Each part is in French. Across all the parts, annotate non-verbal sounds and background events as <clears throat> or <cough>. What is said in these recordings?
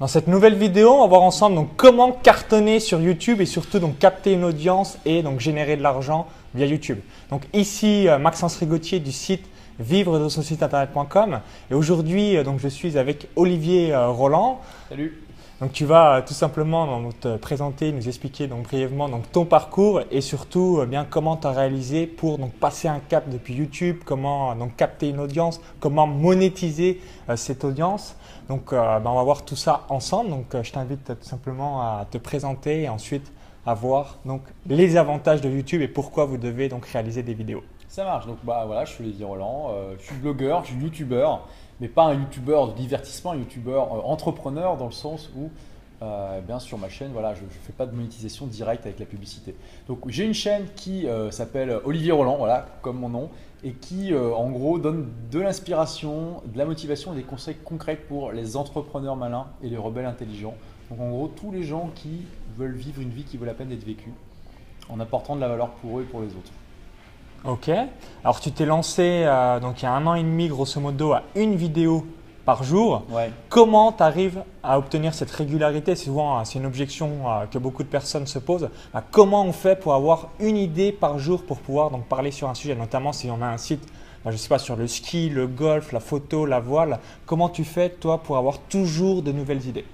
Dans cette nouvelle vidéo, on va voir ensemble donc comment cartonner sur YouTube et surtout donc capter une audience et donc générer de l'argent via YouTube. Donc ici euh, Maxence Rigotier du site vivre de son site internet.com et aujourd'hui euh, donc je suis avec Olivier euh, Roland. Salut. Donc tu vas euh, tout simplement te présenter, nous expliquer donc brièvement donc ton parcours et surtout euh, bien comment tu as réalisé pour donc passer un cap depuis YouTube, comment donc capter une audience, comment monétiser euh, cette audience. Donc euh, ben, on va voir tout ça ensemble. Donc euh, je t'invite euh, tout simplement à te présenter et ensuite à voir donc les avantages de YouTube et pourquoi vous devez donc réaliser des vidéos. Ça marche. Donc bah voilà, je suis Olivier Roland, euh, je suis blogueur, je suis youtubeur, mais pas un youtubeur de divertissement, un youtubeur euh, entrepreneur dans le sens où euh, bien sur ma chaîne, voilà, je ne fais pas de monétisation directe avec la publicité. Donc j'ai une chaîne qui s'appelle Olivier Roland, voilà, comme mon nom, et qui en gros donne de l'inspiration, de la motivation et des conseils concrets pour les entrepreneurs malins et les rebelles intelligents. Donc en gros, tous les gens qui veulent vivre une vie qui vaut la peine d'être vécue, en apportant de la valeur pour eux et pour les autres. Ok. Alors tu t'es lancé euh, donc il y a un an et demi grosso modo à une vidéo par jour. Ouais. Comment tu arrives à obtenir cette régularité? Souvent, hein, c'est une objection euh, que beaucoup de personnes se posent. Bah, comment on fait pour avoir une idée par jour pour pouvoir donc parler sur un sujet, notamment si on a un site, bah, je sais pas, sur le ski, le golf, la photo, la voile. Comment tu fais toi pour avoir toujours de nouvelles idées?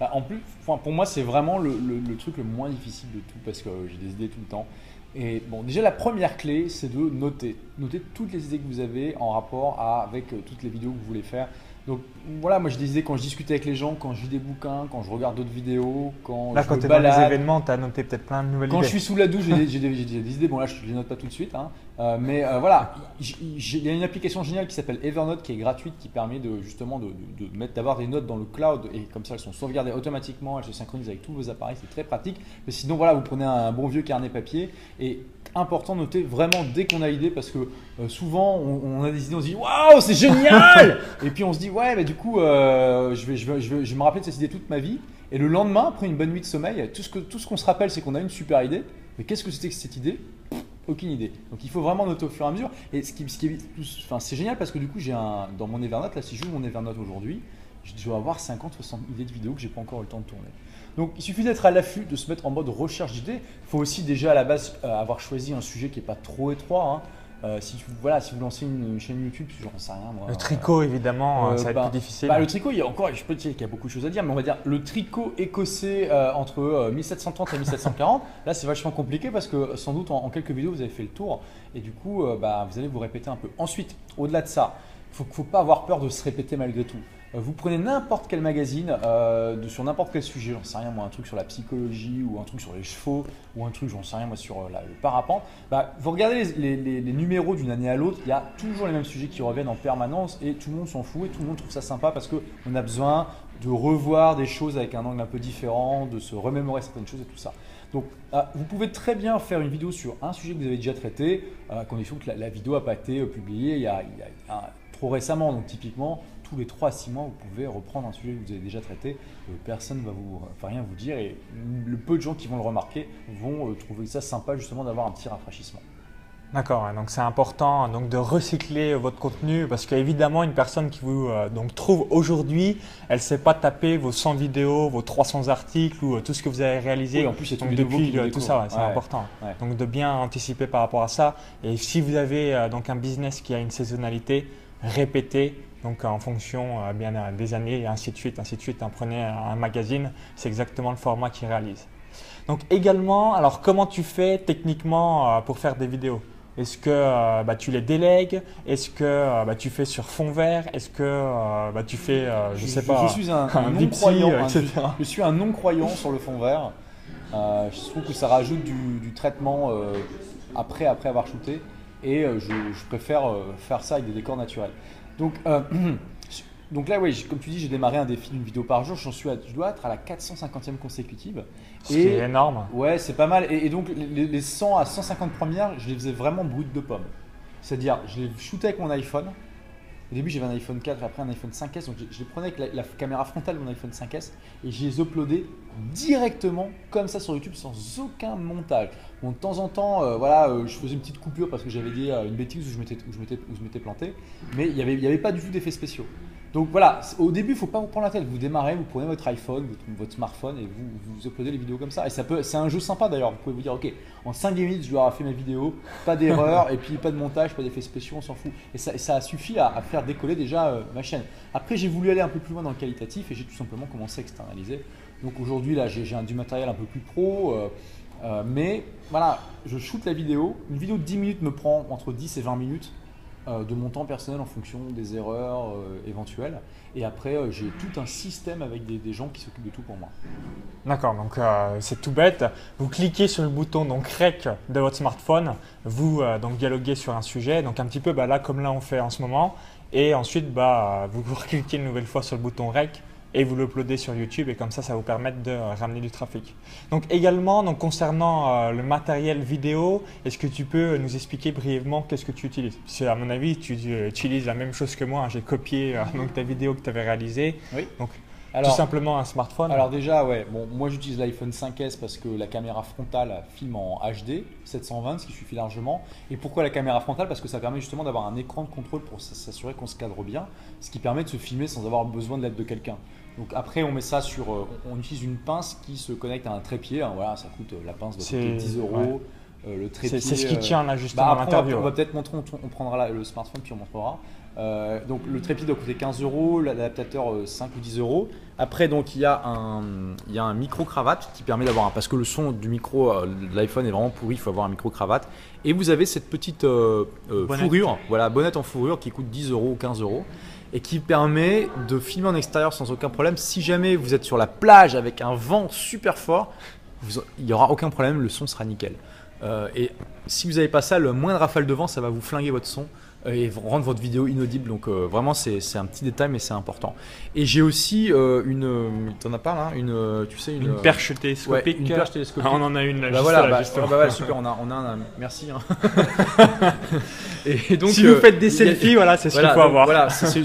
Bah, en plus, pour moi, c'est vraiment le, le- le truc le moins difficile de tout parce que euh, j'ai des idées tout le temps. Et bon, déjà, la première clé, c'est de noter. Noter toutes les idées que vous avez en rapport avec euh, toutes les vidéos que vous voulez faire. Donc voilà, moi j'ai des idées quand je discute avec les gens, quand je lis des bouquins, quand je regarde d'autres vidéos, quand Là, je quand me tu es dans les balade. événements, tu as noté peut-être plein de nouvelles Quand idées. je suis sous la douche, j'ai des, idées. Bon, là, je ne les note pas tout de suite. hein. Euh, mais euh, voilà, il y a une application géniale qui s'appelle Evernote qui est gratuite qui permet de justement de, de- de mettre d'avoir des notes dans le cloud et comme ça elles sont sauvegardées automatiquement, elles se synchronisent avec tous vos appareils, c'est très pratique. Mais sinon, voilà, vous prenez un bon vieux carnet papier et important de noter vraiment dès qu'on a l'idée parce que euh, souvent on, on a des idées, on se dit waouh, c'est génial <laughs> Et puis on se dit ouais, mais du coup, euh, je, vais, je, vais, je, vais, je vais me rappeler de cette idée toute ma vie. Et le lendemain, après une bonne nuit de sommeil, tout ce que- tout ce qu'on se rappelle, c'est qu'on a une super idée. Mais qu'est-ce que c'était que cette idée? Pff, Aucune idée. Donc il faut vraiment noter au fur et à mesure. Et ce qui, ce qui est, enfin, c'est génial parce que du coup, j'ai un dans mon Evernote, là, si je joue mon Evernote aujourd'hui, je dois avoir 50, 60 idées de vidéos que j'ai pas encore eu le temps de tourner. Donc il suffit d'être à l'affût, de se mettre en mode recherche d'idées. Il faut aussi déjà à la base euh, avoir choisi un sujet qui est pas trop étroit. hein. Euh, si, tu- voilà, si vous lancez une, une chaîne YouTube, j'en sais rien moi. Le tricot, évidemment, Euh, ça va être bah, plus difficile. Bah, le tricot, il y a encore, je peux dire qu'il y a beaucoup de choses à dire, mais on va dire le tricot écossais entre euh, 1730 et 1740, <laughs> là c'est vachement compliqué parce que sans doute en, en quelques vidéos vous avez fait le tour et du coup bah, vous allez vous répéter un peu. Ensuite, au-delà de ça, il faut, faut pas avoir peur de se répéter malgré tout. Euh, Vous prenez n'importe quel magazine euh, sur n'importe quel sujet, j'en sais rien moi, un truc sur la psychologie ou un truc sur les chevaux ou un truc, j'en sais rien moi, sur euh, le parapente. Bah, vous regardez les, numéros d'une année à l'autre, il y a toujours les mêmes sujets qui reviennent en permanence et tout le monde s'en fout et tout le monde trouve ça sympa parce qu'on a besoin de revoir des choses avec un angle un peu différent, de se remémorer certaines choses et tout ça. Donc, vous pouvez très bien faire une vidéo sur un sujet que vous avez déjà traité, à condition que la, vidéo n'a pas été publiée il y a trop récemment. Donc, typiquement, tous les 3 à 6 mois, vous pouvez reprendre un sujet que vous avez déjà traité. Euh, personne ne va, vous, va rien vous dire et le peu de gens qui vont le remarquer vont euh, trouver ça sympa justement d'avoir un petit rafraîchissement. D'accord, donc c'est important donc de recycler votre contenu parce qu'évidemment une personne qui vous euh, donc trouve aujourd'hui, elle ne sait pas taper vos 100 vidéos, vos 300 articles ou euh, tout ce que vous avez réalisé Oui, en plus, donc depuis euh, tout ça, ouais, c'est. Ouais. important. Ouais. Donc de bien anticiper par rapport à ça. Et si vous avez euh, donc un business qui a une saisonnalité, répétez donc en fonction euh, bien euh, des années et ainsi de suite, ainsi de suite. Hein, prenez un magazine, c'est exactement le format qu'il réalise. Donc également, alors comment tu fais techniquement euh, pour faire des vidéos? Est-ce que euh, bah, tu les délègues? Est-ce que bah, tu fais sur fond vert? Est-ce que bah, tu fais, je, sais pas, Je suis un, <laughs> un un Vipsy, non-croyant. hein, je, etc. je suis un non-croyant sur le fond vert. Je trouve que ça rajoute du, du traitement après, après avoir shooté. Et je, je préfère faire ça avec des décors naturels. Donc, euh, <clears throat> donc là, oui, comme tu dis, j'ai démarré un défi d'une vidéo par jour. J'en suis à- je dois être à la 450e consécutive. ce qui est énorme. Ouais, c'est pas mal. Et, et donc, les, les 100 à 150 premières, je les faisais vraiment brutes de pommes. C'est-à-dire, je les shootais avec mon iPhone. Au début, j'avais un iPhone 4, après un iPhone 5S. Donc, je, les prenais avec la, caméra frontale de mon iPhone 5S et je les uploadais directement comme ça sur YouTube sans aucun montage. Bon, de temps en temps, euh, voilà, euh, je faisais une petite coupure parce que j'avais dit euh, une bêtise où je m'étais planté, mais il n'y y avait pas du tout d'effets spéciaux. Donc voilà, au début, il faut pas vous prendre la tête. Vous démarrez, vous prenez votre iPhone, votre, smartphone et vous, vous uploadez les vidéos comme ça. Et ça peut, c'est un jeu sympa d'ailleurs. Vous pouvez vous dire, ok, en 5 minutes, je dois avoir fait ma vidéo, pas d'erreur, <laughs> et puis pas de montage, pas d'effets spéciaux, on s'en fout. Et ça, et ça suffit à, à faire décoller déjà euh, ma chaîne. Après, j'ai voulu aller un peu plus loin dans le qualitatif et j'ai tout simplement commencé à externaliser. Donc aujourd'hui, là, j'ai du matériel un peu plus pro. euh, euh, mais voilà, je shoot la vidéo. Une vidéo de 10 minutes me prend entre 10 et 20 minutes euh, de mon temps personnel en fonction des erreurs euh, éventuelles. Et après, euh, j'ai tout un système avec des, gens qui s'occupent de tout pour moi. D'accord, donc c'est tout bête. Vous cliquez sur le bouton donc rec de votre smartphone, vous donc dialoguez sur un sujet, donc un petit peu bah, là comme là on fait en ce moment, et ensuite bah, vous <laughs> cliquez une nouvelle fois sur le bouton rec et vous l'uploadez sur YouTube et comme ça ça vous permettre de ramener du trafic. Donc également donc concernant euh, le matériel vidéo, est-ce que tu peux nous expliquer brièvement qu'est-ce que tu utilises? Parce que à mon avis tu utilises la même chose que moi, hein. j'ai copié euh, donc ta vidéo que tu avais réalisée, Oui. donc Alors, tout simplement un smartphone. alors déjà, ouais, bon, moi j'utilise l'iPhone 5S parce que la caméra frontale filme en HD 720, ce qui suffit largement. Et pourquoi la caméra frontale? Parce que ça permet justement d'avoir un écran de contrôle pour s'assurer qu'on se cadre bien, ce qui permet de se filmer sans avoir besoin de l'aide de quelqu'un. Donc après, on met ça sur, euh, on utilise une pince qui se connecte à un trépied. hein, voilà, ça coûte euh, la pince C'est- 10 euros. Euh, le trépied. C'est ce qui tient là justement bah, à l'interview. On va, peut-être montrer, on, on prendra le smartphone puis on montrera. Euh, donc le trépied doit coûter 15 euros, l'adaptateur euh, 5 ou 10 euros. Après donc il y a un, il y a un micro cravate qui permet d'avoir un parce que le son du micro euh, de l'iPhone est vraiment pourri, il faut avoir un micro cravate. Et vous avez cette petite fourrure, voilà bonnette en fourrure qui coûte 10 euros ou 15 euros et qui permet de filmer en extérieur sans aucun problème. Si jamais vous êtes sur la plage avec un vent super fort, il n'y aura aucun problème, le son sera nickel. Euh, et si vous n'avez pas ça, le moindre rafale de vent, ça va vous flinguer votre son et v- rendre votre vidéo inaudible. Donc euh, vraiment, c'est un petit détail, mais c'est important. Et j'ai aussi euh, une, euh, t'en as pas là, une, euh, tu sais, une, Une euh, perche ouais, télescopique. une perche télescopique. Ah, on en a une là, Bah juste voilà, là, bah, justement. bah voilà, super, on a, on a un, merci. hein. <laughs> et donc, si euh, vous faites des a- selfies, voilà, c'est ce voilà, qu'il faut donc avoir. Voilà, c'est-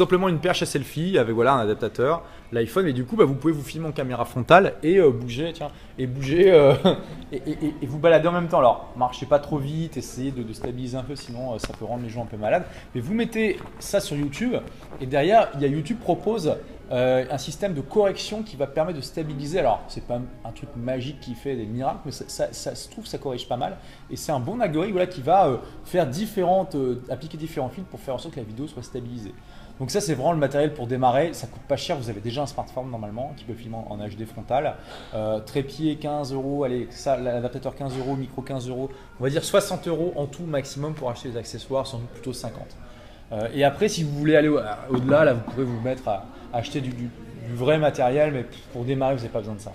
simplement une perche à selfie avec voilà un adaptateur, l'iPhone, et du coup, bah, vous pouvez vous filmer en caméra frontale et euh, bouger, tiens, et bouger euh, <laughs> et, vous balader en même temps. Alors, marchez pas trop vite, essayez de, de stabiliser un peu, sinon euh, ça peut rendre les gens un peu malades. Mais vous mettez ça sur YouTube, et derrière, il y a YouTube propose euh, un système de correction qui va permettre de stabiliser. Alors, c'est pas un truc magique qui fait des miracles, mais ça, se trouve, ça corrige pas mal. Et c'est un bon algorithme qui va euh, faire différentes, euh, appliquer différents filtres pour faire en sorte que la vidéo soit stabilisée. Donc ça, c'est vraiment le matériel pour démarrer. Ça coûte pas cher. Vous avez déjà un smartphone normalement qui peut filmer en, HD frontal. Trépied 15 euros. Allez, ça, l'adaptateur 15 euros, micro 15 euros. On va dire 60 euros en tout maximum pour acheter les accessoires, sans doute plutôt 50. Euh, et après, si vous voulez aller au-delà, là, vous pouvez vous mettre à acheter du, du- du vrai matériel, mais pour démarrer, vous n'avez pas besoin de ça.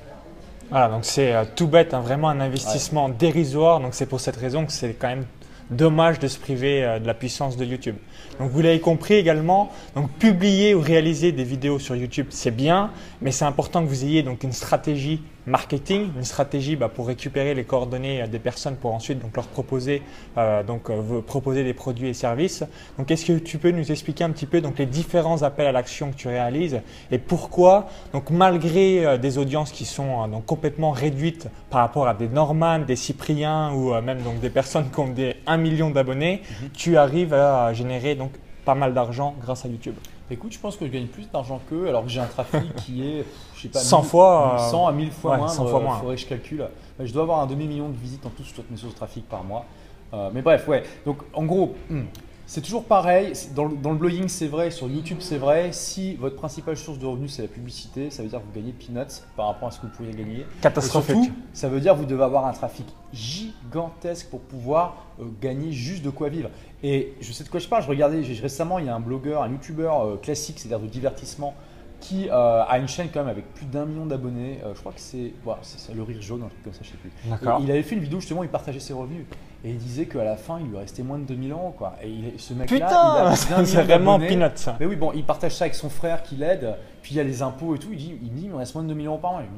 Voilà, donc c'est euh, tout bête, hein, vraiment un investissement dérisoire. Donc c'est pour cette raison que c'est quand même dommage de se priver euh, de la puissance de YouTube. Donc vous l'avez compris également, donc publier ou réaliser des vidéos sur YouTube, c'est bien, mais c'est important que vous ayez donc une stratégie marketing, une stratégie bah, pour récupérer les coordonnées euh, des personnes pour ensuite donc leur proposer euh, donc euh, proposer des produits et services. Donc est-ce que tu peux nous expliquer un petit peu donc les différents appels à l'action que tu réalises et pourquoi donc malgré euh, des audiences qui sont donc complètement réduites par rapport à des Norman, des Cypriens ou même donc des personnes qui ont des 1 million d'abonnés, tu arrives à générer donc pas mal d'argent grâce à YouTube? Écoute, je pense que je gagne plus d'argent qu'eux, alors que j'ai un trafic qui est, sais pas, 100 1000 fois, euh, 100 à 1000 fois ouais, moins. 100 fois moins. faudrait que je calcule. Je dois avoir un demi-million de visites en tout sur toutes mes sources de trafic par mois. Euh, mais bref, ouais. Donc en gros, hmm, c'est toujours pareil. Dans le, dans le blogging, c'est vrai. Sur YouTube, c'est vrai. Si votre principale source de revenus, c'est la publicité, ça veut dire que vous gagnez peanuts par rapport à ce que vous pourriez gagner. Et Catastrophique. surtout, ça veut dire que vous devez avoir un trafic gigantesque pour pouvoir euh, gagner juste de quoi vivre. Et je sais de quoi je parle. Je regardais récemment, il y a un blogueur, un youtubeur euh, classique, c'est-à-dire de divertissement, qui euh, a une chaîne quand même avec plus d'un million d'abonnés. Euh, je crois que c'est le rire jaune, un truc comme ça, je sais plus. Et il avait fait une vidéo justement, où il partageait ses revenus. Et il disait qu'à la fin, il lui restait moins de 2000 euros. Quoi. Et il- ce mec-là, <laughs> c'est vraiment peanuts ça. Mais oui, bon, il partage ça avec son frère qui l'aide, puis il y a les impôts et tout. Il, dit, il me dit, il me reste moins de 2 millions euros par mois. Je dis,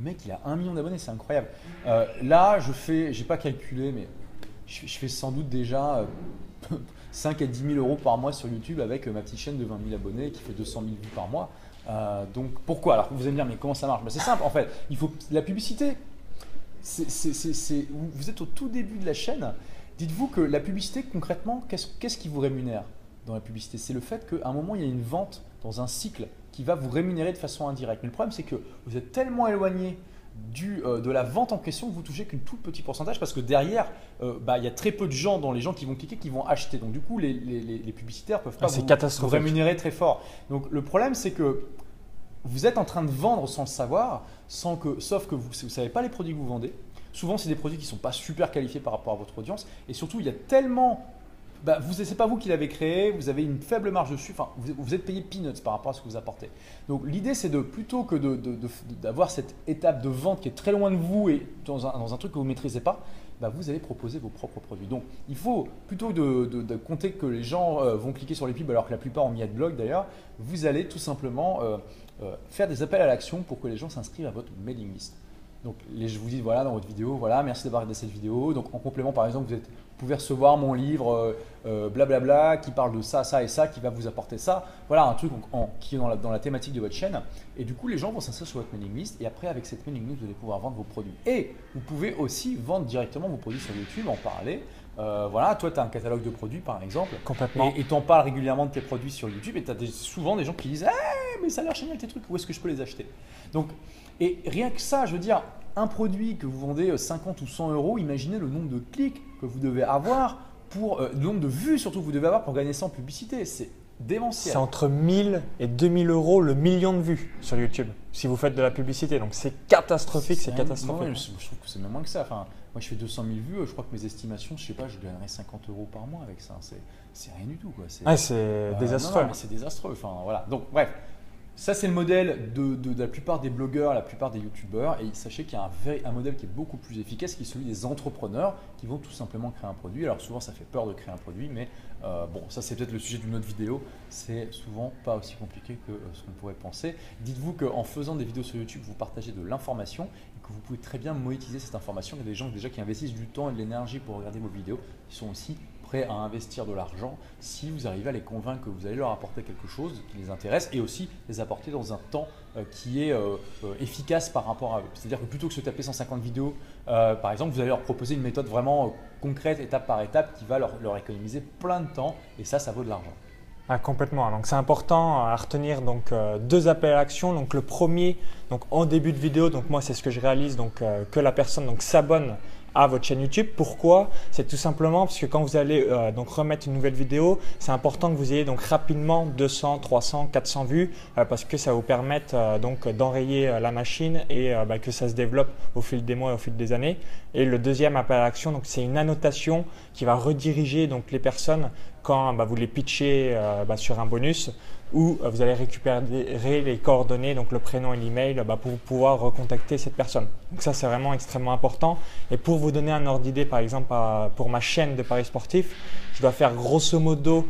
mais mec, il a 1 million d'abonnés, c'est incroyable. Euh, là, je fais, j'ai pas calculé, mais je, je fais sans doute déjà euh, <laughs> 5 à 10 000 euros par mois sur YouTube avec ma petite chaîne de 20 000 abonnés qui fait 200 000 vues par mois. Euh, donc pourquoi? Alors vous allez me dire, mais comment ça marche? Ben, C'est simple en fait, il faut la publicité. vous êtes au tout début de la chaîne. Dites-vous que la publicité, concrètement, qu'est-ce qui vous rémunère dans la publicité? C'est le fait qu'à un moment, il y a une vente dans un cycle qui va vous rémunérer de façon indirecte. Mais le problème, c'est que vous êtes tellement éloigné du, euh, de la vente en question, vous touchez qu'une tout petit pourcentage parce que derrière, euh, bah, il y a très peu de gens dans les gens qui vont cliquer qui vont acheter. Donc du coup, les, les, les publicitaires peuvent pas ah, vous, vous, rémunérer très fort. Donc le problème, c'est que vous êtes en train de vendre sans le savoir, sans que, sauf que vous ne savez pas les produits que vous vendez. Souvent, c'est des produits qui ne sont pas super qualifiés par rapport à votre audience. Et surtout, il y a tellement bah, vous, c'est pas vous qui l'avez créé, vous avez une faible marge dessus, enfin, vous, êtes payé peanuts par rapport à ce que vous apportez. Donc l'idée c'est de plutôt que d'avoir cette étape de vente qui est très loin de vous et dans un, truc que vous ne maîtrisez pas, bah, vous allez proposer vos propres produits. Donc il faut plutôt de, compter que les gens euh, vont cliquer sur les pubs alors que la plupart ont mis blog d'ailleurs, vous allez tout simplement euh, euh, faire des appels à l'action pour que les gens s'inscrivent à votre mailing list. Donc je vous dis voilà dans votre vidéo, voilà, merci d'avoir regardé cette vidéo. Donc en complément par exemple, vous, pouvez recevoir mon livre euh, blablabla euh, qui parle de ça, ça et ça, qui va vous apporter ça. Voilà un truc qui est dans la, dans la, thématique de votre chaîne. Et du coup les gens vont s'inscrire sur votre mailing list et après avec cette mailing list vous allez pouvoir vendre vos produits. Et vous pouvez aussi vendre directement vos produits sur YouTube, en parler. Euh, voilà, toi tu as un catalogue de produits par exemple. Complètement. Et tu en parles régulièrement de tes produits sur YouTube et tu as souvent des gens qui disent hey, mais ça a l'air génial tes trucs, où est-ce que je peux les acheter? Donc et rien que ça, je veux dire, un produit que vous vendez 50 euh, ou 100 euros, imaginez le nombre de clics que vous devez avoir pour euh, le nombre de vues surtout que vous devez avoir pour gagner ça en publicité. C'est démentiel. C'est entre 1000 et 2000 euros le million de vues sur YouTube si vous faites de la publicité. Donc c'est catastrophique, c'est catastrophique. je, trouve que c'est même moins que ça. Enfin, moi je fais 200 000 vues, je crois que mes estimations, je sais pas, je gagnerais 50 euros par mois avec ça. C'est rien du tout. C'est euh, désastreux. c'est désastreux. Enfin, voilà. Donc bref, ça, c'est le modèle de, la plupart des blogueurs, la plupart des youtubeurs. Et sachez qu'il y a un, un, modèle qui est beaucoup plus efficace, qui est celui des entrepreneurs qui vont tout simplement créer un produit. Alors souvent, ça fait peur de créer un produit, mais euh, bon, ça c'est peut-être le sujet d'une autre vidéo. C'est souvent pas aussi compliqué que euh, ce qu'on pourrait penser. Dites-vous qu'en faisant des vidéos sur YouTube, vous partagez de l'information vous pouvez très bien monétiser cette information. Il y a des gens déjà qui investissent du temps et de l'énergie pour regarder vos vidéos, qui sont aussi prêts à investir de l'argent si vous arrivez à les convaincre que vous allez leur apporter quelque chose qui les intéresse et aussi les apporter dans un temps euh, qui est euh, euh, efficace par rapport à eux. C'est-à-dire que plutôt que se taper 150 vidéos, par exemple, vous allez leur proposer une méthode vraiment concrète, étape par étape, qui va leur économiser plein de temps et ça, ça vaut de l'argent. Ah, complètement. Donc c'est important à retenir donc deux appels à l'action. Donc le premier, donc en début de vidéo, donc moi c'est ce que je réalise, donc que la personne donc s'abonne à votre chaîne YouTube. Pourquoi? C'est tout simplement parce que quand vous allez euh, donc remettre une nouvelle vidéo, c'est important que vous ayez donc rapidement 200, 300, 400 vues euh, parce que ça vous permettre euh, donc d'enrayer la machine et bah, que ça se développe au fil des mois et au fil des années. Et le deuxième appel à l'action, donc c'est une annotation qui va rediriger donc les personnes quand bah, vous les pitchez bah, sur un bonus où euh, vous allez récupérer les coordonnées, donc le prénom et l'email, bah, pour pouvoir recontacter cette personne. Donc ça, c'est vraiment extrêmement important. Et pour vous donner un ordre d'idée, par exemple, pour ma chaîne de Paris Sportif, je dois faire grosso modo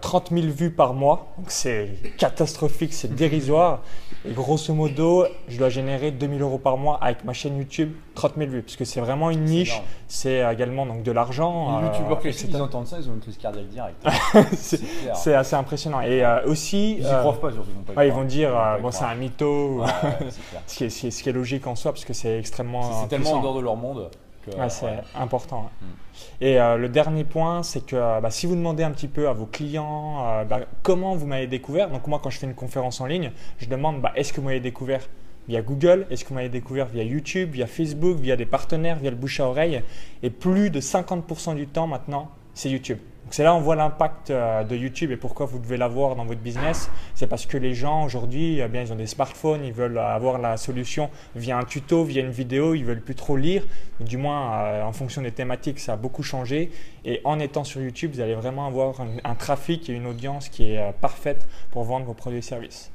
30 000 vues par mois. Donc c'est catastrophique, c'est dérisoire. Et grosso modo, je dois générer 2000 euros par mois avec ma chaîne YouTube, 30 000 vues, parce que c'est vraiment une niche. C'est également donc de l'argent. Les youtubeurs euh, qui entendent ça, ils ont une crise cardiaque directe. <laughs> c'est assez impressionnant. Et euh, aussi, ils euh, pas surtout. ils vont dire bon c'est un mytho, <laughs> ce, qui est, ce, qui est, logique en soi parce que c'est extrêmement. C'est tellement en dehors de leur monde c'est important. Mm. Et euh, le dernier point, c'est que euh, bah, si vous demandez un petit peu à vos clients euh, bah, comment vous m'avez découvert, donc moi quand je fais une conférence en ligne, je demande bah, est-ce que vous m'avez découvert via Google, est-ce que vous m'avez découvert via YouTube, via Facebook, via des partenaires, via le bouche à oreille, et plus de 50% du temps maintenant, c'est YouTube c'est là où on voit l'impact euh, de YouTube et pourquoi vous devez l'avoir dans votre business. C'est parce que les gens aujourd'hui, eh bien, ils ont des smartphones, ils veulent avoir la solution via un tuto, via une vidéo, ils veulent plus trop lire. Du moins, euh, en fonction des thématiques, ça a beaucoup changé. Et en étant sur YouTube, vous allez vraiment avoir un, trafic et une audience qui est euh, parfaite pour vendre vos produits et services.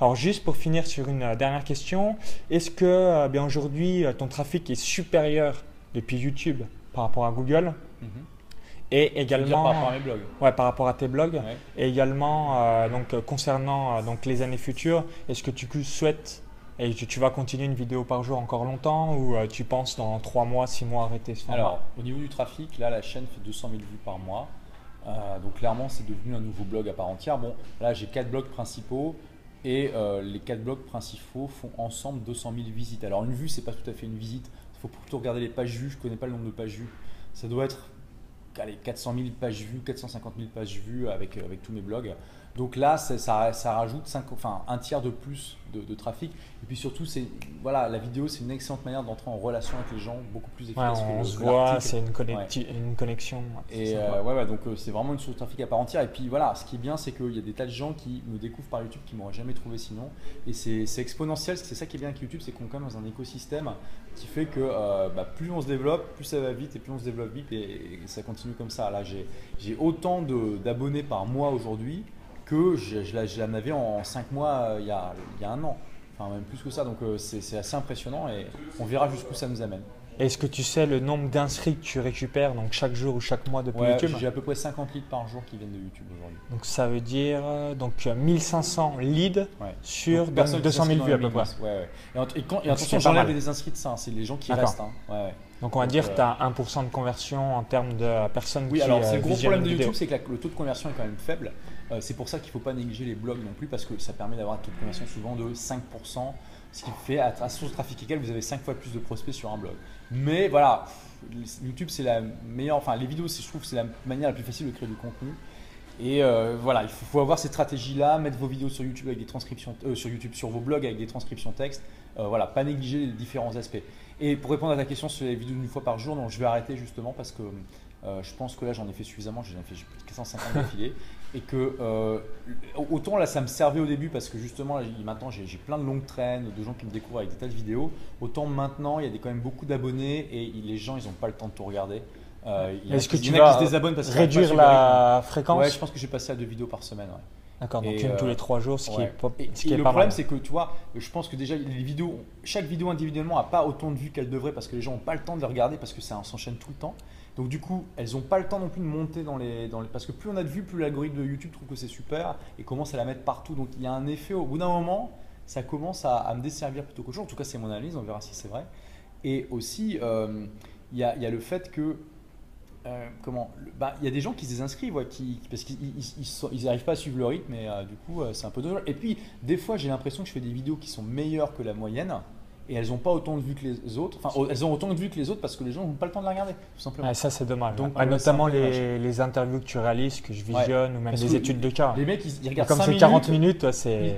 Alors juste pour finir sur une dernière question, est-ce que bien aujourd'hui ton trafic est supérieur depuis YouTube par rapport à Google? Mm-hmm. Et également, par rapport à mes blogs. Ouais, par rapport à tes blogs. Et également, euh, donc, concernant euh, donc, les années futures, est-ce que tu souhaites et tu, vas continuer une vidéo par jour encore longtemps ou euh, tu penses dans 3 mois, 6 mois arrêter ce Alors, au niveau du trafic, là, la chaîne fait 200 000 vues par mois. donc, clairement, c'est devenu un nouveau blog à part entière. Bon, là, j'ai 4 blogs principaux et les 4 blogs principaux font ensemble 200 000 visites. Alors, une vue, c'est pas tout à fait une visite. Il faut plutôt regarder les pages vues. Je connais pas le nombre de pages vues. Ça doit être allez, 400 000 pages vues, 450 000 pages vues avec, avec tous mes blogs. Donc là, ça, ça, rajoute 5, enfin, un tiers de plus de, trafic. Et puis surtout, voilà, la vidéo, c'est une excellente manière d'entrer en relation avec les gens, beaucoup plus efficace ouais, on se voit, c'est une, une, connexion. Et euh, ouais, donc euh, c'est vraiment une source de trafic à part entière. Et puis voilà, ce qui est bien, c'est qu'il y a des tas de gens qui me découvrent par YouTube qui m'auraient jamais trouvé sinon. Et c'est exponentiel. C'est ça qui est bien avec YouTube, c'est qu'on est quand même dans un écosystème qui fait que euh, bah, plus on se développe, plus ça va vite et plus on se développe vite et, ça continue comme ça. Là, j'ai autant d'abonnés par mois aujourd'hui que je, je, l'en avais en 5 mois il y, a, il y, a, un an. Enfin, même plus que ça. Donc c'est assez impressionnant et on verra jusqu'où ça nous amène. Est-ce que tu sais le nombre d'inscrits que tu récupères donc chaque jour ou chaque mois depuis YouTube J'ai à peu près 50 leads par jour qui viennent de YouTube aujourd'hui. Donc ça veut dire donc 1500 leads sur 200 000 vues à peu près. Ouais, et, et, quand, et attention, j'enlève les inscrits de ça, c'est les gens qui restent. Hein. Donc on va dire que tu as 1% de conversion en termes de personnes oui, qui Oui, alors c'est le gros problème de YouTube, c'est que le taux de conversion est quand même faible. Euh, c'est pour ça qu'il ne faut pas négliger les blogs non plus, parce que ça permet d'avoir un taux de conversion souvent de 5%, ce qui fait à, source de trafic égal, vous avez 5 fois plus de prospects sur un blog. Mais voilà, YouTube c'est la meilleure, enfin les vidéos, je trouve c'est la manière la plus facile de créer du contenu. Et euh, voilà, il faut, avoir ces stratégies-là, mettre vos vidéos sur YouTube avec des transcriptions, euh, sur YouTube, sur vos blogs avec des transcriptions texte. voilà, pas négliger les différents aspects. Et pour répondre à ta question sur les vidéos une fois par jour, non, je vais arrêter justement parce que je pense que là j'en ai fait suffisamment, j'en ai fait plus de 450 d'affilée <laughs> et que euh, autant là ça me servait au début parce que justement maintenant j'ai plein de longues traînes, de gens qui me découvrent avec des tas de vidéos, autant maintenant il y a des, quand même beaucoup d'abonnés et les gens ils n'ont pas le temps de tout regarder. Euh, Est-ce que tu vas parce réduire la fréquence Ouais, je pense que j'ai passé à deux vidéos par semaine. D'accord, donc une tous les trois jours, ce qui est pas, ce qui et le problème, c'est que tu vois, je pense que déjà les vidéos, chaque vidéo individuellement n'a pas autant de vues qu'elle devrait parce que les gens n'ont pas le temps de les regarder parce que ça s'enchaîne tout le temps. Donc du coup, elles n'ont pas le temps non plus de monter dans les, dans les... Parce que plus on a de vues, plus l'algorithme de YouTube trouve que c'est super et commence à la mettre partout. Donc il y a un effet, au bout d'un moment, ça commence à, me desservir plutôt qu'autre chose. En tout cas, c'est mon analyse, on verra si c'est vrai. Et aussi, euh, il y, a, y, a le fait que... Euh, comment bah, Il y a des gens qui se désinscrivent qui, parce qu'ils n'arrivent pas à suivre le rythme et euh, du coup c'est un peu dommage. Et puis des fois j'ai l'impression que je fais des vidéos qui sont meilleures que la moyenne et elles n'ont pas autant de vues que les autres. Enfin, elles ont autant de vues que les autres parce que les gens n'ont pas le temps de la regarder, tout simplement. ça, c'est dommage. Donc, notamment les, les, interviews que tu réalises, que je visionne, ou même des études de cas. Les mecs, ils, regardent Comme c'est 40 minutes, c'est.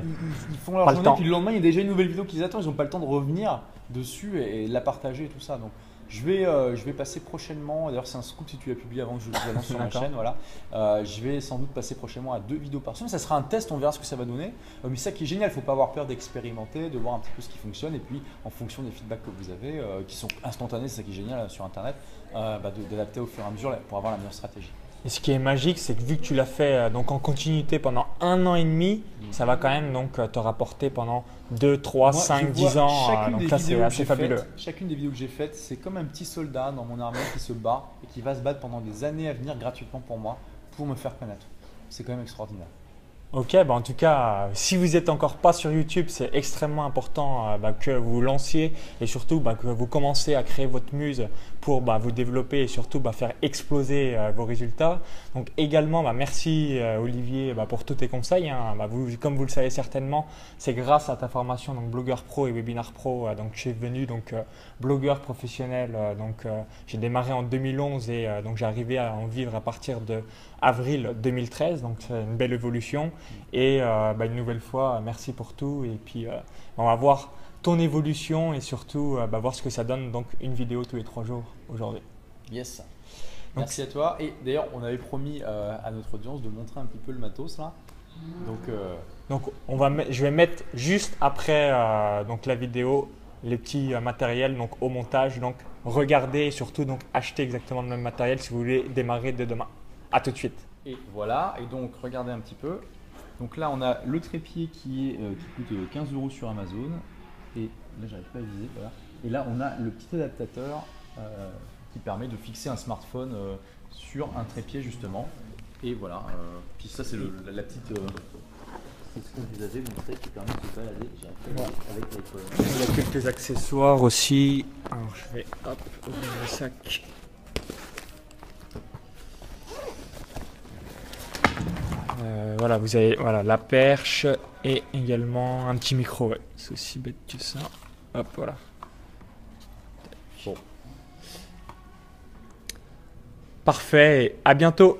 Ils, font leur journée, puis le lendemain, il y a déjà une nouvelle vidéo qu'ils attendent, ils n'ont pas le temps de revenir dessus et, et la partager et tout ça. Donc, je vais, euh, je vais passer prochainement, d'ailleurs c'est un scoop si tu l'as publié avant que je le lance sur ma <laughs> chaîne, voilà. Euh, je vais sans doute passer prochainement à deux vidéos par semaine. Ça sera un test, on verra ce que ça va donner. Euh, mais ça qui est génial, il ne faut pas avoir peur d'expérimenter, de voir un petit peu ce qui fonctionne et puis en fonction des feedbacks que vous avez, qui sont instantanés, c'est ça qui est génial sur Internet, bah, d'adapter au fur et à mesure pour avoir la meilleure stratégie. Et ce qui est magique, c'est que vu que tu l'as fait donc en continuité pendant un an et demi, ça va quand même donc euh, te rapporter pendant 2, 3, 5, 10 ans. Euh, donc c'est assez fabuleux. chacune des vidéos que j'ai faites, c'est comme un petit soldat dans mon armée qui se bat et qui va se battre pendant des années à venir gratuitement pour moi, pour me faire connaître. C'est quand même extraordinaire. Ok, bah en tout cas, si vous n'êtes encore pas sur YouTube, c'est extrêmement important euh, bah, que vous lanciez et surtout bah, que vous commencez à créer votre muse pour bah, vous développer et surtout faire exploser euh, vos résultats. Donc également, merci euh, Olivier pour tous tes conseils. Hein. comme vous le savez certainement, c'est grâce à ta formation donc blogueur pro et webinar pro donc je suis devenu donc blogueur professionnel. donc j'ai démarré en 2011 et donc j'ai arrivé à en vivre à partir de avril 2013. Donc c'est une belle évolution. Et euh, bah, une nouvelle fois, merci pour tout. Et puis, euh, on va voir ton évolution et surtout euh, bah, voir ce que ça donne. Donc, une vidéo tous les trois jours aujourd'hui. Yes. merci à toi. Et d'ailleurs, on avait promis à notre audience de montrer un petit peu le matos là. Donc, donc on va je vais mettre juste après donc la vidéo les petits matériels donc au montage. Donc, regardez et surtout donc acheter exactement le même matériel si vous voulez démarrer dès demain. À tout de suite. Et voilà. Et donc, regardez un petit peu. Donc là, on a le trépied qui, est, euh, qui coûte 15 euh, euros sur Amazon. Et là, j'arrive pas à viser. Et là, on a le petit adaptateur euh, qui permet de fixer un smartphone sur un trépied justement. Et voilà. puis ça, c'est la, petite. C'est ce que vous avez montré qui permet de se balader avec, Il y a quelques accessoires aussi. Alors, je vais hop, ouvrir le sac. Euh, voilà, vous avez voilà, la perche et également un petit micro. C'est aussi bête que ça. Hop, voilà. Bon. Parfait, à bientôt